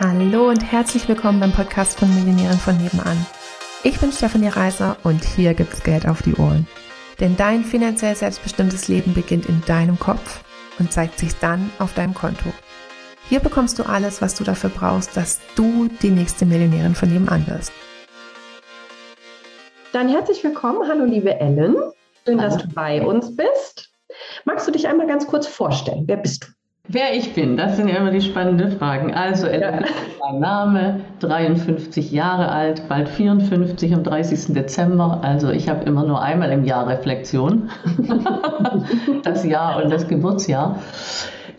Hallo und herzlich willkommen beim Podcast von Millionären von nebenan. Ich bin Stefanie Reiser und hier gibt's Geld auf die Ohren. Denn dein finanziell selbstbestimmtes Leben beginnt in deinem Kopf und zeigt sich dann auf deinem Konto. Hier bekommst du alles, was du dafür brauchst, dass du die nächste Millionärin von nebenan wirst. Dann herzlich willkommen. Hallo, liebe Ellen. Schön, Hallo. dass du bei uns bist. Magst du dich einmal ganz kurz vorstellen? Wer bist du? Wer ich bin, das sind ja immer die spannenden Fragen. Also, ja. mein Name, 53 Jahre alt, bald 54 am 30. Dezember. Also, ich habe immer nur einmal im Jahr Reflexion. das Jahr und das Geburtsjahr.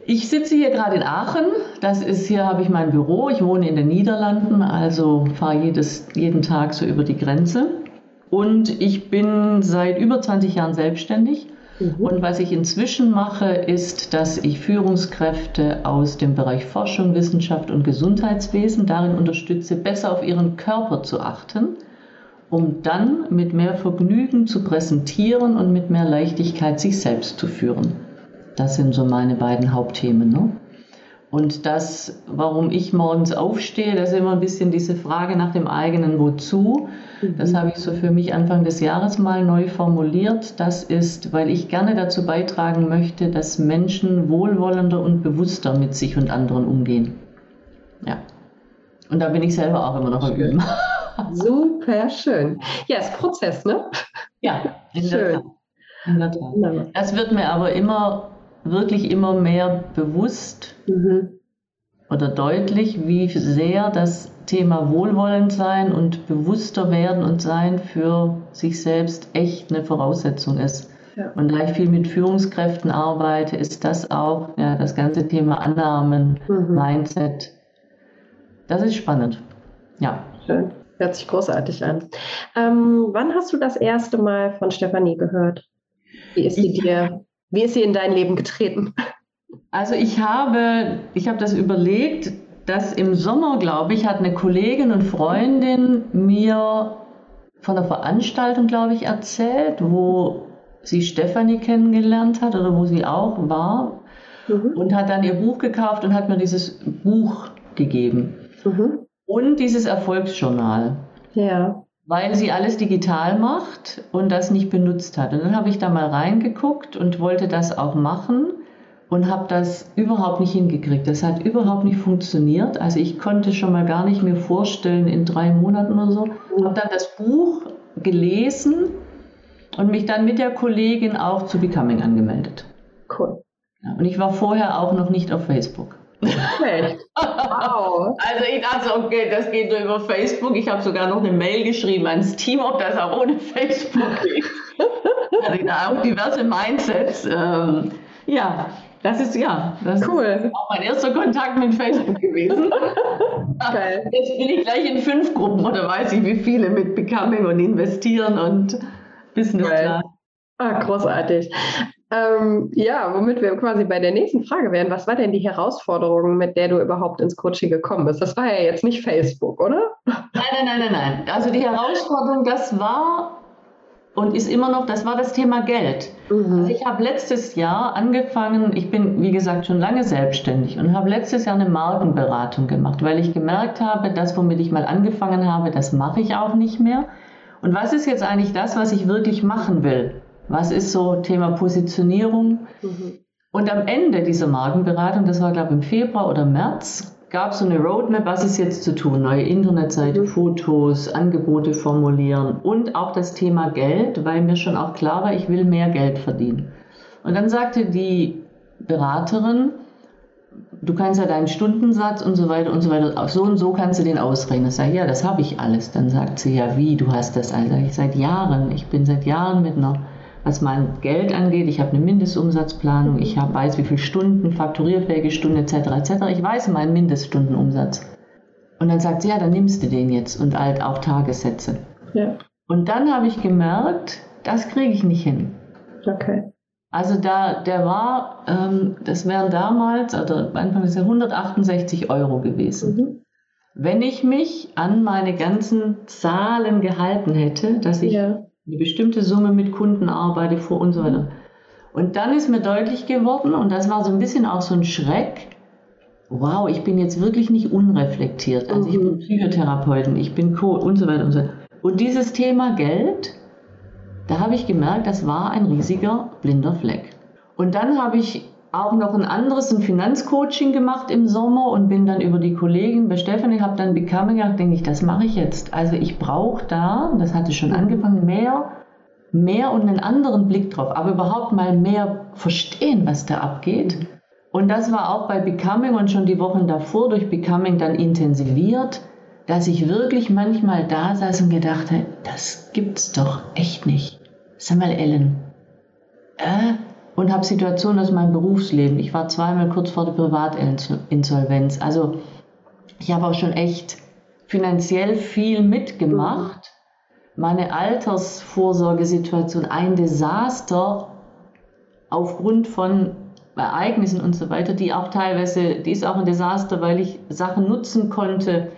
Ich sitze hier gerade in Aachen. Das ist hier habe ich mein Büro. Ich wohne in den Niederlanden, also fahre jedes, jeden Tag so über die Grenze. Und ich bin seit über 20 Jahren selbstständig Mhm. Und was ich inzwischen mache, ist, dass ich Führungskräfte aus dem Bereich Forschung, Wissenschaft und Gesundheitswesen darin unterstütze, besser auf ihren Körper zu achten, um dann mit mehr Vergnügen zu präsentieren und mit mehr Leichtigkeit sich selbst zu führen. Das sind so meine beiden Hauptthemen. Ne? Und das, warum ich morgens aufstehe, das ist immer ein bisschen diese Frage nach dem eigenen Wozu. Das habe ich so für mich Anfang des Jahres mal neu formuliert. Das ist, weil ich gerne dazu beitragen möchte, dass Menschen wohlwollender und bewusster mit sich und anderen umgehen. Ja. Und da bin ich selber auch immer noch am Üben. Super schön. Ja, ist Prozess, ne? Ja, in schön. der Tat. In der Tat. Das wird mir aber immer wirklich immer mehr bewusst mhm. Oder deutlich, wie sehr das Thema Wohlwollend sein und bewusster werden und sein für sich selbst echt eine Voraussetzung ist. Ja. Und da ich viel mit Führungskräften arbeite, ist das auch ja, das ganze Thema Annahmen, mhm. Mindset. Das ist spannend. Ja. Schön. Hört sich großartig an. Ähm, wann hast du das erste Mal von Stefanie gehört? Wie ist sie dir wie ist sie in dein Leben getreten? Also ich habe, ich habe das überlegt, dass im Sommer, glaube ich, hat eine Kollegin und Freundin mir von einer Veranstaltung, glaube ich, erzählt, wo sie Stefanie kennengelernt hat oder wo sie auch war mhm. und hat dann ihr Buch gekauft und hat mir dieses Buch gegeben. Mhm. Und dieses Erfolgsjournal. Ja weil sie alles digital macht und das nicht benutzt hat. Und dann habe ich da mal reingeguckt und wollte das auch machen und habe das überhaupt nicht hingekriegt. Das hat überhaupt nicht funktioniert. Also ich konnte schon mal gar nicht mir vorstellen in drei Monaten oder so. Habe dann das Buch gelesen und mich dann mit der Kollegin auch zu Becoming angemeldet. Cool. Ja, und ich war vorher auch noch nicht auf Facebook. Echt? Wow. Also ich dachte, okay, das geht nur über Facebook. Ich habe sogar noch eine Mail geschrieben ans Team, ob das auch ohne Facebook geht. also da auch diverse Mindsets. Ähm, ja, das ist ja, das cool. ist auch mein erster Kontakt mit Facebook gewesen. Geil. Jetzt bin ich gleich in fünf Gruppen oder weiß ich wie viele mit Becoming und Investieren und Business Class. Ah, großartig. Ähm, ja, womit wir quasi bei der nächsten Frage wären. Was war denn die Herausforderung, mit der du überhaupt ins Coaching gekommen bist? Das war ja jetzt nicht Facebook, oder? Nein, nein, nein, nein, nein. Also die Herausforderung, das war und ist immer noch, das war das Thema Geld. Mhm. Also ich habe letztes Jahr angefangen, ich bin, wie gesagt, schon lange selbstständig und habe letztes Jahr eine Markenberatung gemacht, weil ich gemerkt habe, das, womit ich mal angefangen habe, das mache ich auch nicht mehr. Und was ist jetzt eigentlich das, was ich wirklich machen will? Was ist so Thema Positionierung? Mhm. Und am Ende dieser Markenberatung, das war glaube ich im Februar oder März, gab es so eine Roadmap, was ist jetzt zu tun? Neue Internetseite, mhm. Fotos, Angebote formulieren und auch das Thema Geld, weil mir schon auch klar war, ich will mehr Geld verdienen. Und dann sagte die Beraterin, du kannst ja deinen Stundensatz und so weiter und so weiter, so und so kannst du den ausrechnen. Ich sage, ja, das habe ich alles. Dann sagt sie, ja, wie, du hast das alles. Ich seit Jahren, ich bin seit Jahren mit einer was mein Geld angeht. Ich habe eine Mindestumsatzplanung, ich hab, weiß, wie viele Stunden, fakturierfähige Stunden etc. etc. Ich weiß meinen Mindeststundenumsatz. Und dann sagt sie, ja, dann nimmst du den jetzt und halt auch Tagessätze. Ja. Und dann habe ich gemerkt, das kriege ich nicht hin. Okay. Also da, der war, ähm, das wären damals, oder Anfang des Jahres 168 Euro gewesen. Mhm. Wenn ich mich an meine ganzen Zahlen gehalten hätte, dass ich ja eine bestimmte Summe mit Kunden arbeite vor und so weiter. Und dann ist mir deutlich geworden, und das war so ein bisschen auch so ein Schreck, wow, ich bin jetzt wirklich nicht unreflektiert. Also ich bin mhm. Psychotherapeutin, ich bin Co. und so weiter und so. Und dieses Thema Geld, da habe ich gemerkt, das war ein riesiger blinder Fleck. Und dann habe ich auch noch ein anderes, ein Finanzcoaching gemacht im Sommer und bin dann über die Kollegin bei Stephanie, habe dann Becoming gedacht, denke ich, das mache ich jetzt. Also ich brauche da, das hatte schon angefangen, mehr, mehr und einen anderen Blick drauf, aber überhaupt mal mehr verstehen, was da abgeht. Und das war auch bei Becoming und schon die Wochen davor durch Becoming dann intensiviert, dass ich wirklich manchmal da saß und gedacht habe, das gibt's doch echt nicht. Sag mal, Ellen, äh, und habe Situationen aus meinem Berufsleben. Ich war zweimal kurz vor der Privatinsolvenz. Also ich habe auch schon echt finanziell viel mitgemacht. Meine Altersvorsorgesituation, ein Desaster aufgrund von Ereignissen und so weiter, die auch teilweise, die ist auch ein Desaster, weil ich Sachen nutzen konnte.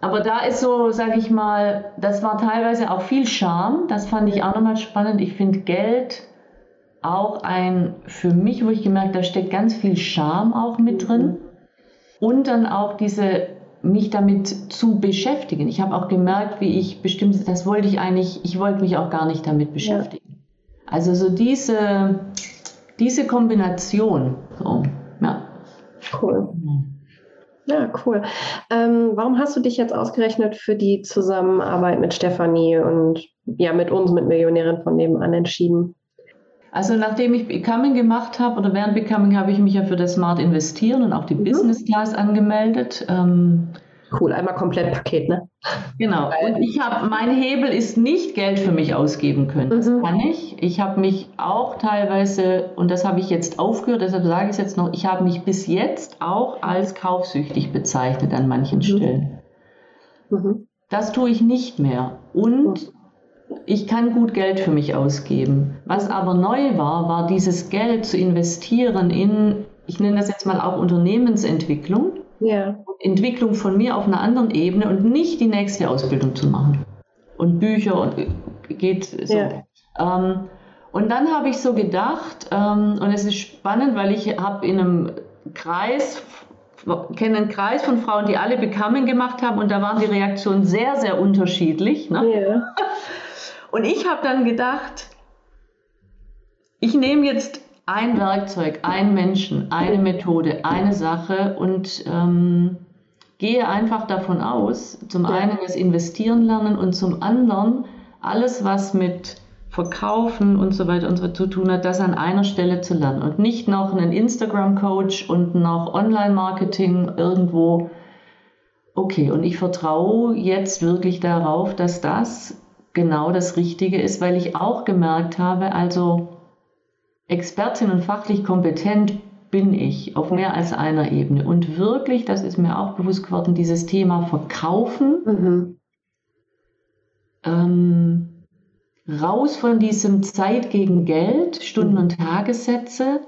Aber da ist so, sage ich mal, das war teilweise auch viel Scham. Das fand ich auch nochmal spannend. Ich finde Geld auch ein, für mich, wo ich gemerkt, da steckt ganz viel Scham auch mit drin. Und dann auch diese, mich damit zu beschäftigen. Ich habe auch gemerkt, wie ich bestimmte, das wollte ich eigentlich, ich wollte mich auch gar nicht damit beschäftigen. Ja. Also so diese, diese Kombination, so, ja. Cool. Ja, cool. Ähm, warum hast du dich jetzt ausgerechnet für die Zusammenarbeit mit Stefanie und ja mit uns, mit Millionärin von nebenan entschieden? Also nachdem ich Becoming gemacht habe oder während Becoming habe ich mich ja für das Smart Investieren und auch die mhm. Business Class angemeldet. Ähm, cool, einmal komplett Paket, ne? Genau. Und ich habe, mein Hebel ist nicht Geld für mich ausgeben können. Das mhm. kann ich. Ich habe mich auch teilweise, und das habe ich jetzt aufgehört, deshalb sage ich es jetzt noch, ich habe mich bis jetzt auch als kaufsüchtig bezeichnet an manchen mhm. Stellen. Mhm. Das tue ich nicht mehr. Und ich kann gut Geld für mich ausgeben. Was aber neu war, war dieses Geld zu investieren in, ich nenne das jetzt mal auch Unternehmensentwicklung. Ja. Entwicklung von mir auf einer anderen Ebene und nicht die nächste Ausbildung zu machen. Und Bücher und geht so. Ja. Ähm, und dann habe ich so gedacht, ähm, und es ist spannend, weil ich habe in einem Kreis, kenne einen Kreis von Frauen, die alle Becoming gemacht haben und da waren die Reaktionen sehr, sehr unterschiedlich. Ne? Ja. Und ich habe dann gedacht, ich nehme jetzt ein Werkzeug, einen Menschen, eine Methode, eine Sache und ähm, gehe einfach davon aus, zum einen das Investieren lernen und zum anderen alles, was mit Verkaufen und so weiter und so zu tun hat, das an einer Stelle zu lernen und nicht noch einen Instagram-Coach und noch Online-Marketing irgendwo. Okay, und ich vertraue jetzt wirklich darauf, dass das genau das Richtige ist, weil ich auch gemerkt habe, also Expertin und fachlich kompetent bin ich auf mehr als einer Ebene. Und wirklich, das ist mir auch bewusst geworden, dieses Thema Verkaufen, mhm. ähm, raus von diesem Zeit gegen Geld, Stunden- und Tagessätze.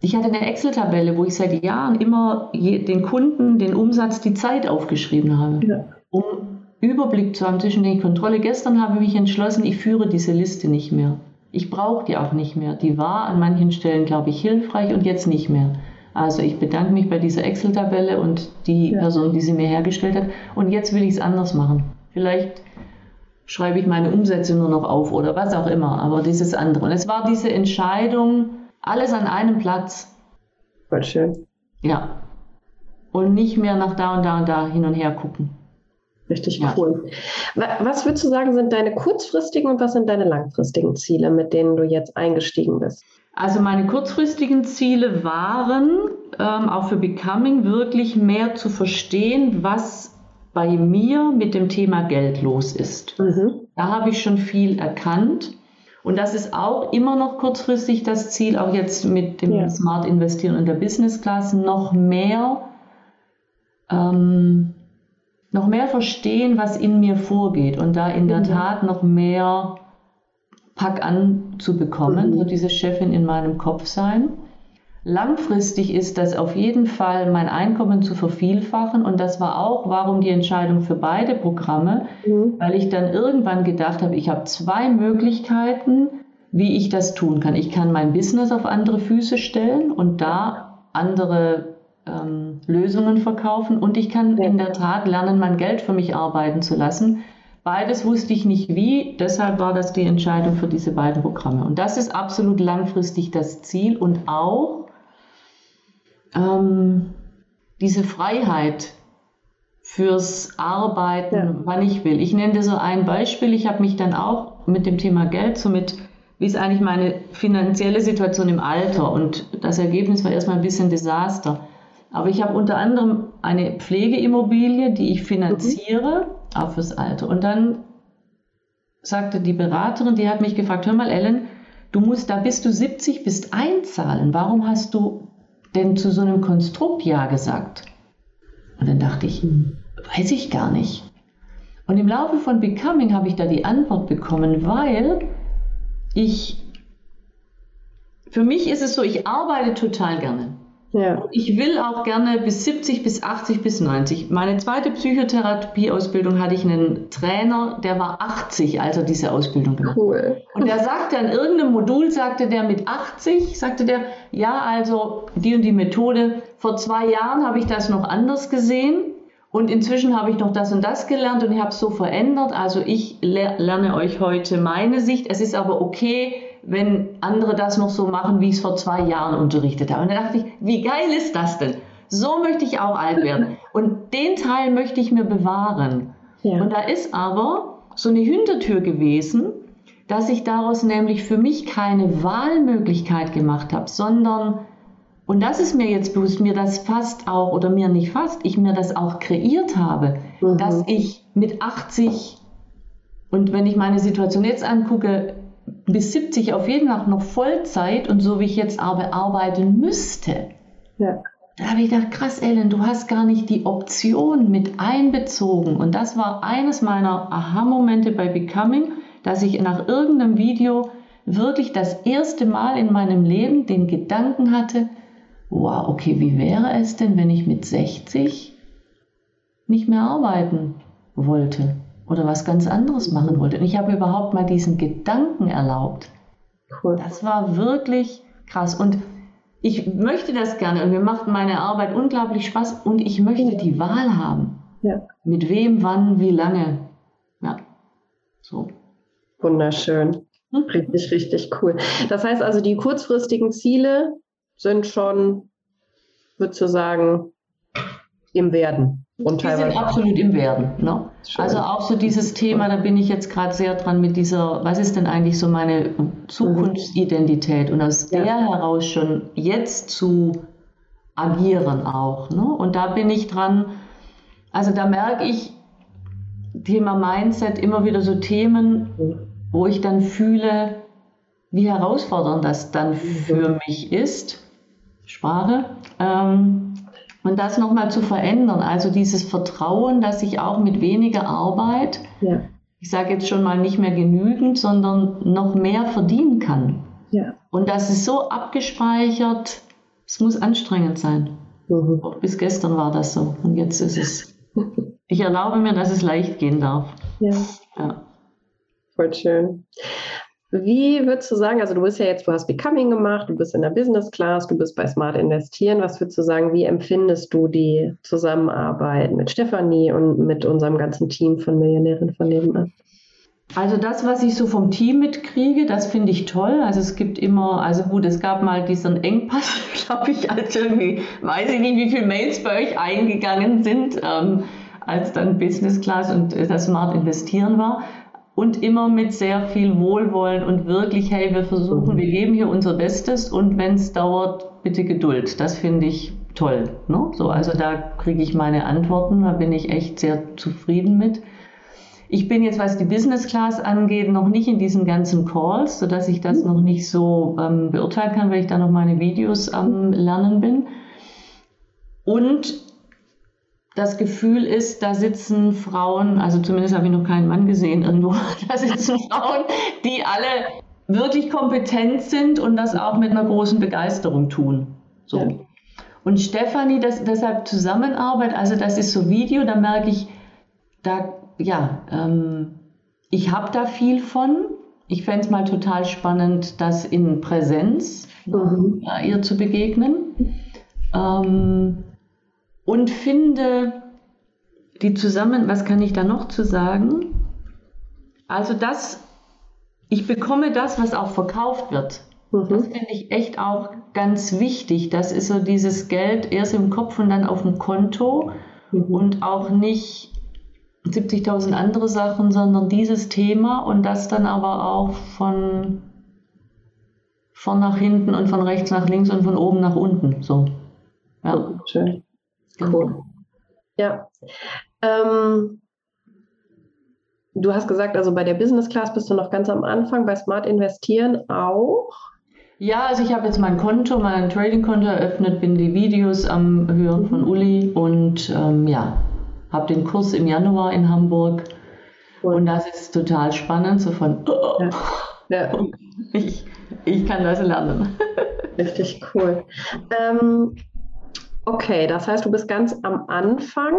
Ich hatte eine Excel-Tabelle, wo ich seit Jahren immer den Kunden den Umsatz, die Zeit aufgeschrieben habe, ja. um Überblick zu haben zwischen den Kontrolle. Gestern habe ich mich entschlossen, ich führe diese Liste nicht mehr. Ich brauche die auch nicht mehr. Die war an manchen Stellen, glaube ich, hilfreich und jetzt nicht mehr. Also ich bedanke mich bei dieser Excel-Tabelle und die ja. Person, die sie mir hergestellt hat. Und jetzt will ich es anders machen. Vielleicht schreibe ich meine Umsätze nur noch auf oder was auch immer. Aber dieses andere. Und es war diese Entscheidung, alles an einem Platz. Voll schön. Ja. Und nicht mehr nach da und da und da hin und her gucken. Richtig ja. cool. Was würdest du sagen, sind deine kurzfristigen und was sind deine langfristigen Ziele, mit denen du jetzt eingestiegen bist? Also meine kurzfristigen Ziele waren, ähm, auch für Becoming, wirklich mehr zu verstehen, was bei mir mit dem Thema Geld los ist. Mhm. Da habe ich schon viel erkannt. Und das ist auch immer noch kurzfristig das Ziel, auch jetzt mit dem ja. Smart Investieren und der Business Class, noch mehr ähm, noch mehr verstehen, was in mir vorgeht und da in der mhm. Tat noch mehr Pack anzubekommen, mhm. wird diese Chefin in meinem Kopf sein. Langfristig ist das auf jeden Fall mein Einkommen zu vervielfachen und das war auch, warum die Entscheidung für beide Programme, mhm. weil ich dann irgendwann gedacht habe, ich habe zwei Möglichkeiten, wie ich das tun kann. Ich kann mein Business auf andere Füße stellen und da andere ähm, Lösungen verkaufen und ich kann in der Tat lernen, mein Geld für mich arbeiten zu lassen. Beides wusste ich nicht wie, deshalb war das die Entscheidung für diese beiden Programme. Und das ist absolut langfristig das Ziel und auch ähm, diese Freiheit fürs Arbeiten, ja. wann ich will. Ich nenne dir so ein Beispiel. Ich habe mich dann auch mit dem Thema Geld, so mit, wie ist eigentlich meine finanzielle Situation im Alter? Und das Ergebnis war erstmal ein bisschen Desaster. Aber ich habe unter anderem eine Pflegeimmobilie, die ich finanziere, mhm. auch fürs Alter. Und dann sagte die Beraterin, die hat mich gefragt, hör mal Ellen, du musst, da bist du 70, bist einzahlen. Warum hast du denn zu so einem Konstrukt Ja gesagt? Und dann dachte ich, weiß ich gar nicht. Und im Laufe von Becoming habe ich da die Antwort bekommen, weil ich, für mich ist es so, ich arbeite total gerne. Ja. Ich will auch gerne bis 70, bis 80, bis 90. Meine zweite Psychotherapieausbildung hatte ich einen Trainer, der war 80, als er diese Ausbildung gemacht hat. Cool. Und der sagte an irgendeinem Modul, sagte der mit 80, sagte der, ja, also die und die Methode, vor zwei Jahren habe ich das noch anders gesehen. Und inzwischen habe ich noch das und das gelernt und ich habe es so verändert. Also ich lerne euch heute meine Sicht. Es ist aber okay, wenn andere das noch so machen, wie ich es vor zwei Jahren unterrichtet habe. Und da dachte ich, wie geil ist das denn? So möchte ich auch alt werden. Und den Teil möchte ich mir bewahren. Ja. Und da ist aber so eine Hintertür gewesen, dass ich daraus nämlich für mich keine Wahlmöglichkeit gemacht habe, sondern, und das ist mir jetzt bewusst, mir das fast auch, oder mir nicht fast, ich mir das auch kreiert habe, mhm. dass ich mit 80 und wenn ich meine Situation jetzt angucke, bis 70 auf jeden Fall noch Vollzeit und so wie ich jetzt aber arbeiten müsste. Ja. Da habe ich gedacht, krass, Ellen, du hast gar nicht die Option mit einbezogen. Und das war eines meiner Aha-Momente bei Becoming, dass ich nach irgendeinem Video wirklich das erste Mal in meinem Leben den Gedanken hatte, wow, okay, wie wäre es denn, wenn ich mit 60 nicht mehr arbeiten wollte? Oder was ganz anderes machen wollte. Und ich habe überhaupt mal diesen Gedanken erlaubt. Cool. Das war wirklich krass. Und ich möchte das gerne und mir macht meine Arbeit unglaublich Spaß und ich möchte ja. die Wahl haben. Ja. Mit wem, wann, wie lange. Ja, so. Wunderschön. Hm? Richtig, richtig cool. Das heißt also, die kurzfristigen Ziele sind schon, würdest du sagen, im Werden. Und die sind absolut im Werden. Ne? Also auch so dieses Thema, da bin ich jetzt gerade sehr dran mit dieser, was ist denn eigentlich so meine Zukunftsidentität und aus ja. der heraus schon jetzt zu agieren auch. Ne? Und da bin ich dran, also da merke ich, Thema Mindset, immer wieder so Themen, wo ich dann fühle, wie herausfordernd das dann für mich ist. Sprache. Ähm, und das nochmal zu verändern, also dieses Vertrauen, dass ich auch mit weniger Arbeit, ja. ich sage jetzt schon mal nicht mehr genügend, sondern noch mehr verdienen kann. Ja. Und das ist so abgespeichert, es muss anstrengend sein. Mhm. Bis gestern war das so und jetzt ist es. Ich erlaube mir, dass es leicht gehen darf. Ja. ja. Voll schön. Wie würdest du sagen, also du bist ja jetzt, du hast Becoming gemacht, du bist in der Business Class, du bist bei Smart Investieren. Was würdest du sagen, wie empfindest du die Zusammenarbeit mit Stefanie und mit unserem ganzen Team von Millionären von nebenan? Also das, was ich so vom Team mitkriege, das finde ich toll. Also es gibt immer, also gut, es gab mal diesen Engpass, glaube ich, als irgendwie, weiß ich nicht, wie viele Mails bei euch eingegangen sind, ähm, als dann Business Class und das Smart Investieren war und immer mit sehr viel Wohlwollen und wirklich, hey, wir versuchen, wir geben hier unser Bestes und wenn es dauert, bitte Geduld. Das finde ich toll. Ne? So, also da kriege ich meine Antworten, da bin ich echt sehr zufrieden mit. Ich bin jetzt, was die Business Class angeht, noch nicht in diesen ganzen Calls, sodass ich das noch nicht so ähm, beurteilen kann, weil ich da noch meine Videos am Lernen bin. Und das Gefühl ist, da sitzen Frauen, also zumindest habe ich noch keinen Mann gesehen irgendwo, da sitzen Frauen, die alle wirklich kompetent sind und das auch mit einer großen Begeisterung tun. So. Ja. Und Stefanie, das, deshalb Zusammenarbeit, also das ist so Video, da merke ich, da, ja, ähm, ich habe da viel von. Ich fände es mal total spannend, das in Präsenz mhm. ihr zu begegnen. Ähm, und finde die zusammen, was kann ich da noch zu sagen? Also das, ich bekomme das, was auch verkauft wird. Mhm. Das finde ich echt auch ganz wichtig. Das ist so dieses Geld erst im Kopf und dann auf dem Konto mhm. und auch nicht 70.000 andere Sachen, sondern dieses Thema und das dann aber auch von, von nach hinten und von rechts nach links und von oben nach unten. So. Ja. Schön. Genau. Cool. Ja. Ähm, du hast gesagt, also bei der Business Class bist du noch ganz am Anfang, bei Smart Investieren auch. Ja, also ich habe jetzt mein Konto, mein Trading-Konto eröffnet, bin die Videos am Hören von mhm. Uli und ähm, ja, habe den Kurs im Januar in Hamburg. Cool. Und das ist total spannend, so von, oh, ja. Ja. Ich, ich kann das lernen. Richtig cool. Ähm, okay, das heißt, du bist ganz am Anfang.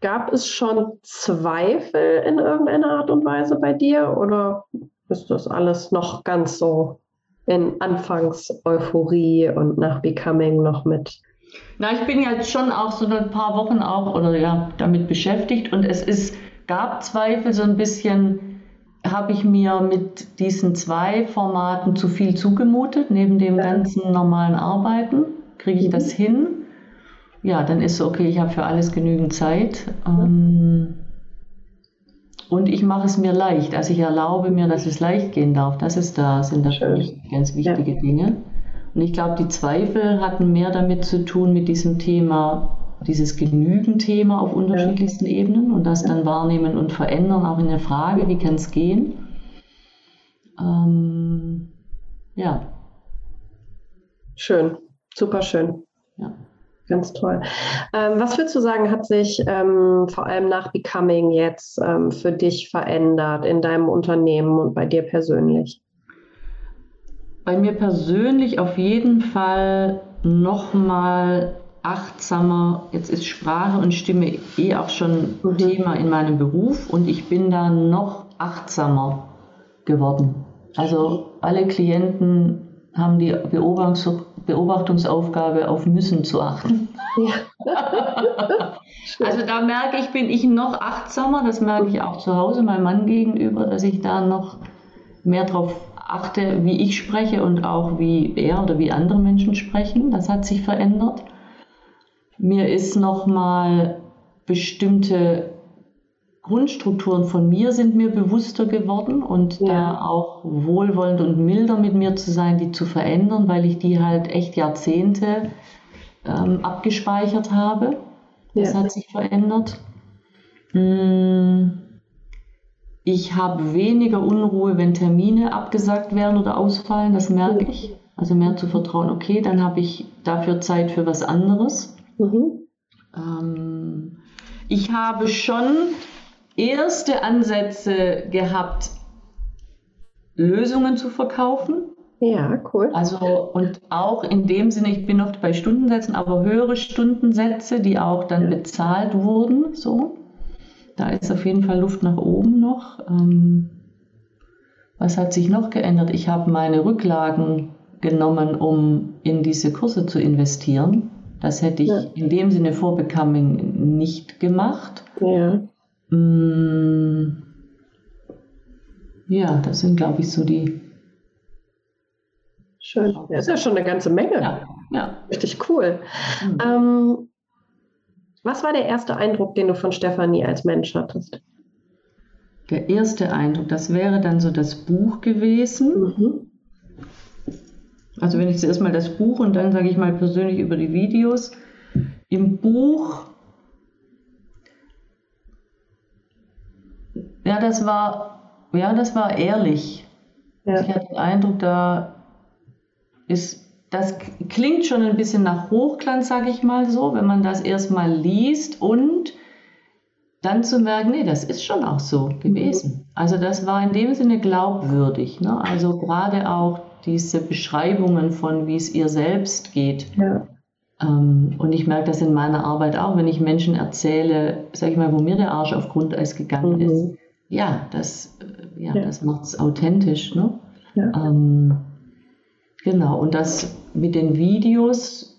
Gab es schon Zweifel in irgendeiner Art und Weise bei dir oder ist das alles noch ganz so in Anfangs-Euphorie und nach Becoming noch mit? Na, ich bin jetzt schon auch so ein paar Wochen auch oder ja damit beschäftigt und es ist, gab Zweifel so ein bisschen, habe ich mir mit diesen zwei Formaten zu viel zugemutet, neben dem ja. ganzen normalen Arbeiten. Kriege ich mhm. das hin? Ja, dann ist so, okay, ich habe für alles genügend Zeit. Ähm, und ich mache es mir leicht. Also ich erlaube mir, dass es leicht gehen darf. Das ist da, sind da für mich ganz wichtige ja. Dinge. Und ich glaube, die Zweifel hatten mehr damit zu tun mit diesem Thema, dieses Genügen-Thema auf unterschiedlichsten ja. Ebenen und das dann wahrnehmen und verändern, auch in der Frage, wie kann es gehen. Ähm, ja. Schön, super schön. Ja. Ganz toll. Ähm, was würdest du sagen, hat sich ähm, vor allem nach Becoming jetzt ähm, für dich verändert in deinem Unternehmen und bei dir persönlich? Bei mir persönlich auf jeden Fall nochmal achtsamer. Jetzt ist Sprache und Stimme eh auch schon mhm. Thema in meinem Beruf und ich bin da noch achtsamer geworden. Also alle Klienten haben die Beobachtungs Beobachtungsaufgabe auf müssen zu achten. Ja. also da merke ich, bin ich noch achtsamer, das merke ich auch zu Hause meinem Mann gegenüber, dass ich da noch mehr darauf achte, wie ich spreche und auch wie er oder wie andere Menschen sprechen. Das hat sich verändert. Mir ist nochmal bestimmte Grundstrukturen von mir sind mir bewusster geworden und ja. da auch wohlwollend und milder mit mir zu sein, die zu verändern, weil ich die halt echt Jahrzehnte ähm, abgespeichert habe. Das ja. hat sich verändert. Hm, ich habe weniger Unruhe, wenn Termine abgesagt werden oder ausfallen, das merke ich. Also mehr zu vertrauen, okay, dann habe ich dafür Zeit für was anderes. Mhm. Ähm, ich habe schon erste Ansätze gehabt, Lösungen zu verkaufen. Ja, cool. Also und auch in dem Sinne, ich bin noch bei Stundensätzen, aber höhere Stundensätze, die auch dann bezahlt wurden. So, da ist auf jeden Fall Luft nach oben noch. Ähm, was hat sich noch geändert? Ich habe meine Rücklagen genommen, um in diese Kurse zu investieren. Das hätte ich ja. in dem Sinne vor Becoming nicht gemacht. Ja. Mm. Ja, das sind, glaube ich, so die. Schön. Das ist ja schon eine ganze Menge. Ja. ja. Richtig cool. Mhm. Ähm, was war der erste Eindruck, den du von Stefanie als Mensch hattest? Der erste Eindruck, das wäre dann so das Buch gewesen. Mhm. Also wenn ich zuerst mal das Buch und dann sage ich mal persönlich über die Videos. Im Buch Ja, das war, ja, das war ehrlich. Ja. Ich hatte den Eindruck, da ist, das klingt schon ein bisschen nach Hochglanz, sage ich mal so, wenn man das erstmal liest und dann zu merken, nee, das ist schon auch so gewesen. Mhm. Also das war in dem Sinne glaubwürdig. Ne? Also gerade auch diese Beschreibungen von, wie es ihr selbst geht. Ja. Ähm, und ich merke das in meiner Arbeit auch, wenn ich Menschen erzähle, sag ich mal, wo mir der Arsch auf Grundeis gegangen mhm. ist ja, das, äh, ja, ja. das macht es authentisch. Ne? Ja. Ähm, genau, und das mit den Videos,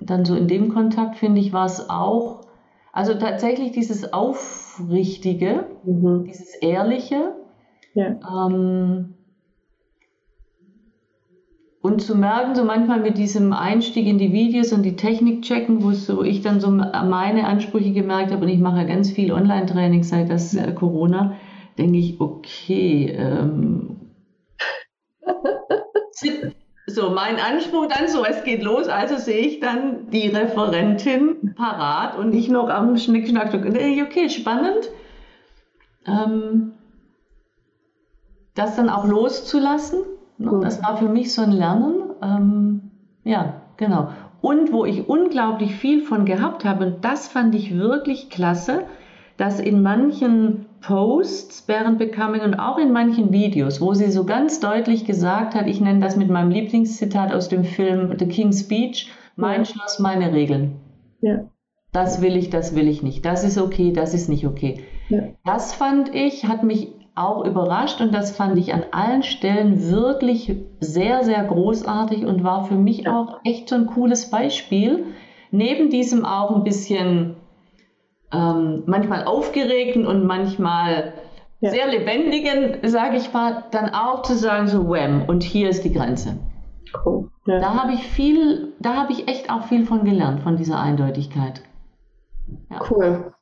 dann so in dem Kontakt, finde ich, war es auch, also tatsächlich dieses Aufrichtige, mhm. dieses Ehrliche. Ja. Ähm, und zu merken, so manchmal mit diesem Einstieg in die Videos und die Technik checken, wo so ich dann so meine Ansprüche gemerkt habe, und ich mache ganz viel Online-Training seit das äh, Corona, denke ich, okay, ähm, so mein Anspruch dann so, es geht los, also sehe ich dann die Referentin parat und nicht noch am Schnickschnack. Okay, spannend. Ähm, das dann auch loszulassen Ne? Das war für mich so ein Lernen. Ähm, ja, genau. Und wo ich unglaublich viel von gehabt habe, und das fand ich wirklich klasse, dass in manchen Posts während Becoming und auch in manchen Videos, wo sie so ganz deutlich gesagt hat, ich nenne das mit meinem Lieblingszitat aus dem Film The King's Speech, mein ja. Schloss, meine Regeln. Ja. Das will ich, das will ich nicht. Das ist okay, das ist nicht okay. Ja. Das fand ich, hat mich auch überrascht und das fand ich an allen Stellen wirklich sehr, sehr großartig und war für mich auch echt so ein cooles Beispiel. Neben diesem auch ein bisschen ähm, manchmal aufgeregten und manchmal ja. sehr lebendigen, sage ich mal, dann auch zu sagen, so wham, und hier ist die Grenze. Cool. Ja. Da habe ich viel, da habe ich echt auch viel von gelernt, von dieser Eindeutigkeit. Ja. Cool.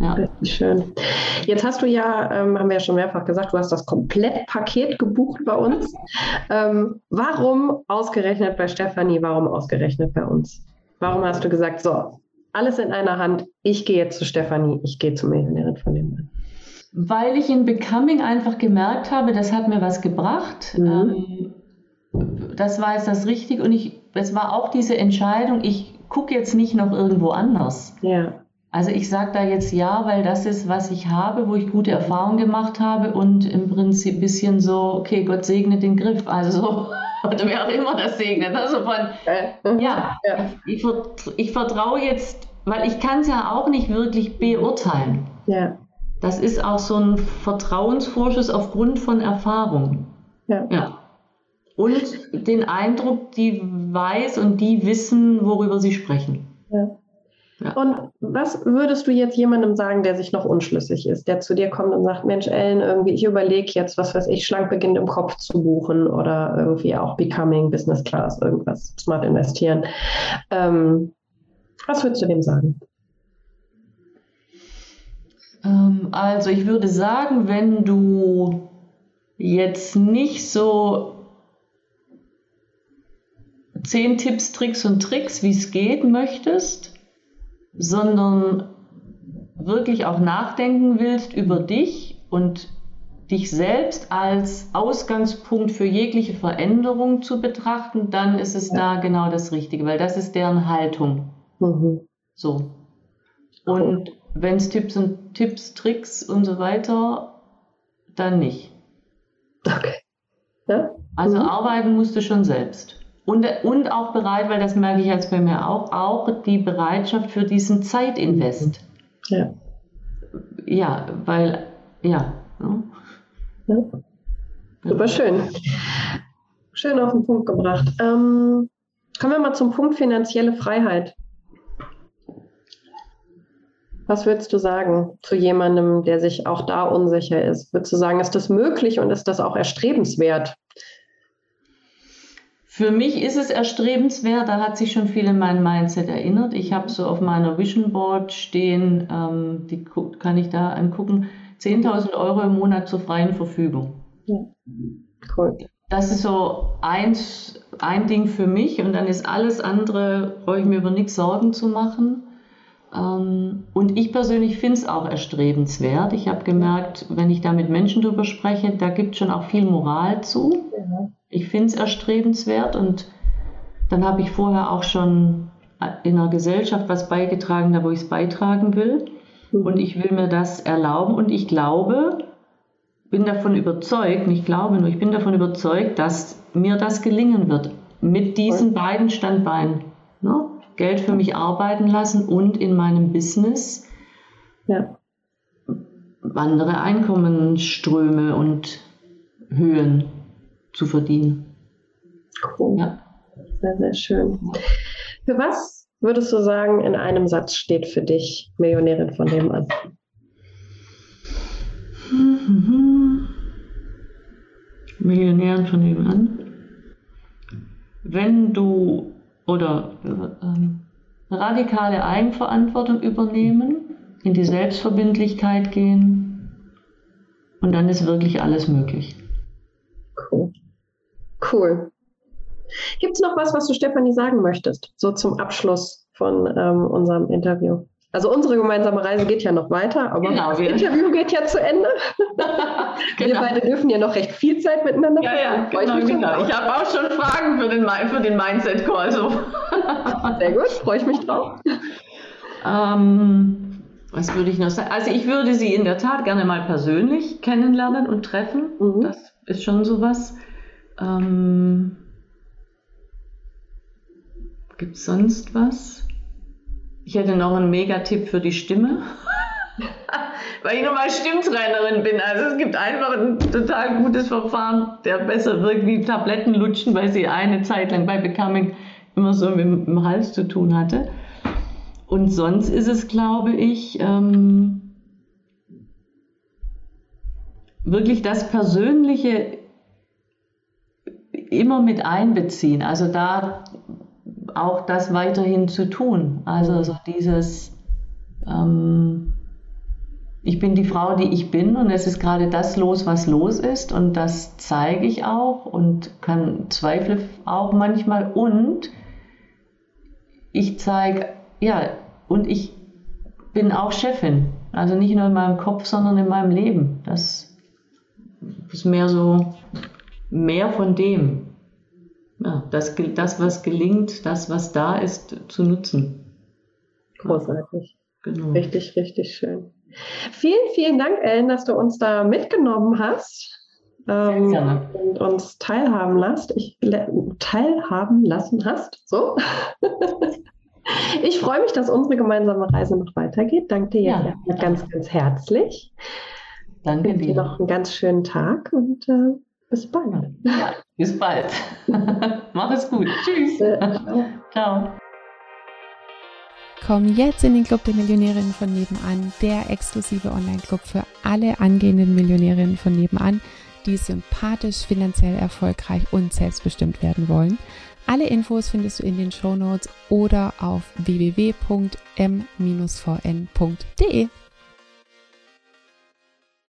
Ja. Richtig schön. Jetzt hast du ja, ähm, haben wir ja schon mehrfach gesagt, du hast das Komplettpaket gebucht bei uns. Ähm, warum ausgerechnet bei Stefanie? Warum ausgerechnet bei uns? Warum hast du gesagt, so, alles in einer Hand, ich gehe jetzt zu Stefanie, ich gehe zur Millionärin von dem Mann? Weil ich in Becoming einfach gemerkt habe, das hat mir was gebracht. Mhm. Ähm, das war jetzt das Richtige und ich, es war auch diese Entscheidung, ich gucke jetzt nicht noch irgendwo anders. Ja. Also ich sage da jetzt ja, weil das ist, was ich habe, wo ich gute Erfahrungen gemacht habe und im Prinzip ein bisschen so, okay, Gott segne den Griff. Also so, oder wer auch immer das segnet. Also von, ja, ich, ich vertraue jetzt, weil ich kann es ja auch nicht wirklich beurteilen. Ja. Das ist auch so ein Vertrauensvorschuss aufgrund von Erfahrung. Ja. ja. Und den Eindruck, die weiß und die wissen, worüber sie sprechen. Ja. Ja. Und was würdest du jetzt jemandem sagen, der sich noch unschlüssig ist, der zu dir kommt und sagt, Mensch, Ellen, irgendwie, ich überlege jetzt, was weiß ich, schlank beginnt im Kopf zu buchen oder irgendwie auch Becoming, Business Class, irgendwas, smart investieren. Ähm, was würdest du dem sagen? Ähm, also ich würde sagen, wenn du jetzt nicht so zehn Tipps, Tricks und Tricks, wie es geht, möchtest, sondern wirklich auch nachdenken willst über dich und dich selbst als Ausgangspunkt für jegliche Veränderung zu betrachten, dann ist es ja. da genau das Richtige, weil das ist deren Haltung. Mhm. So. Und wenn es Tipps und Tipps, Tricks und so weiter, dann nicht. Okay. Ja? Also mhm. arbeiten musst du schon selbst. Und, und auch bereit, weil das merke ich jetzt bei mir auch, auch die Bereitschaft für diesen Zeitinvest. Ja. Ja, weil, ja. Ne? ja. Super schön. Schön auf den Punkt gebracht. Ähm, kommen wir mal zum Punkt finanzielle Freiheit. Was würdest du sagen zu jemandem, der sich auch da unsicher ist? Würdest du sagen, ist das möglich und ist das auch erstrebenswert? Für mich ist es erstrebenswert, da hat sich schon viel in mein Mindset erinnert. Ich habe so auf meiner Vision Board stehen, ähm, die kann ich da angucken, 10.000 Euro im Monat zur freien Verfügung. Ja. Cool. Das ist so eins, ein Ding für mich und dann ist alles andere, brauche ich mir über nichts Sorgen zu machen. Ähm, und ich persönlich finde es auch erstrebenswert. Ich habe gemerkt, wenn ich da mit Menschen drüber spreche, da gibt es schon auch viel Moral zu. Ich finde es erstrebenswert und dann habe ich vorher auch schon in einer Gesellschaft was beigetragen, da wo ich es beitragen will. Mhm. Und ich will mir das erlauben und ich glaube, bin davon überzeugt, nicht glaube nur, ich bin davon überzeugt, dass mir das gelingen wird mit diesen beiden Standbeinen. Ne? Geld für mich arbeiten lassen und in meinem Business ja. andere Einkommensströme und Höhen zu verdienen. Cool. Ja. Sehr, sehr schön. Für was würdest du sagen, in einem Satz steht für dich Millionärin von nebenan? Millionärin von nebenan. Wenn du oder ähm, radikale Eigenverantwortung übernehmen, in die Selbstverbindlichkeit gehen und dann ist wirklich alles möglich. Cool. Cool. Gibt es noch was, was du Stefanie sagen möchtest, so zum Abschluss von ähm, unserem Interview? Also unsere gemeinsame Reise geht ja noch weiter, aber genau, das Interview geht ja zu Ende. genau. Wir beide dürfen ja noch recht viel Zeit miteinander Ja, ja, genau, ich, genau. ich habe auch schon Fragen für den, für den Mindset-Call. So. Sehr gut, freue ich mich drauf. Ähm, was würde ich noch sagen? Also ich würde sie in der Tat gerne mal persönlich kennenlernen und treffen. Mhm. Das ist schon sowas. Ähm, Gibt es sonst was? Ich hätte noch einen Megatipp für die Stimme. Weil ich nun mal Stimmtrainerin bin. Also es gibt einfach ein total gutes Verfahren, der besser wirkt wie Tabletten lutschen, weil sie eine Zeit lang bei Becoming immer so mit dem Hals zu tun hatte. Und sonst ist es, glaube ich, ähm, wirklich das Persönliche immer mit einbeziehen. Also da auch das weiterhin zu tun. Also so dieses, ähm, ich bin die Frau, die ich bin und es ist gerade das los, was los ist und das zeige ich auch und kann zweifle auch manchmal und ich zeige, ja, und ich bin auch Chefin. Also nicht nur in meinem Kopf, sondern in meinem Leben. Das ist mehr so, mehr von dem ja, das, das, was gelingt, das, was da ist, zu nutzen. Großartig. Genau. Richtig, richtig schön. Vielen, vielen Dank, Ellen, dass du uns da mitgenommen hast ähm, und uns teilhaben lässt. Ich teilhaben lassen hast. So. ich freue mich, dass unsere gemeinsame Reise noch weitergeht. Danke dir ja, jetzt ganz, ganz herzlich. Danke dir. noch einen ganz schönen Tag und äh, bis bald. Ja, bis bald. Mach es gut. Tschüss. Ciao. Komm jetzt in den Club der Millionärinnen von nebenan, der exklusive Online-Club für alle angehenden Millionärinnen von nebenan, die sympathisch, finanziell erfolgreich und selbstbestimmt werden wollen. Alle Infos findest du in den Show Notes oder auf www.m-vn.de.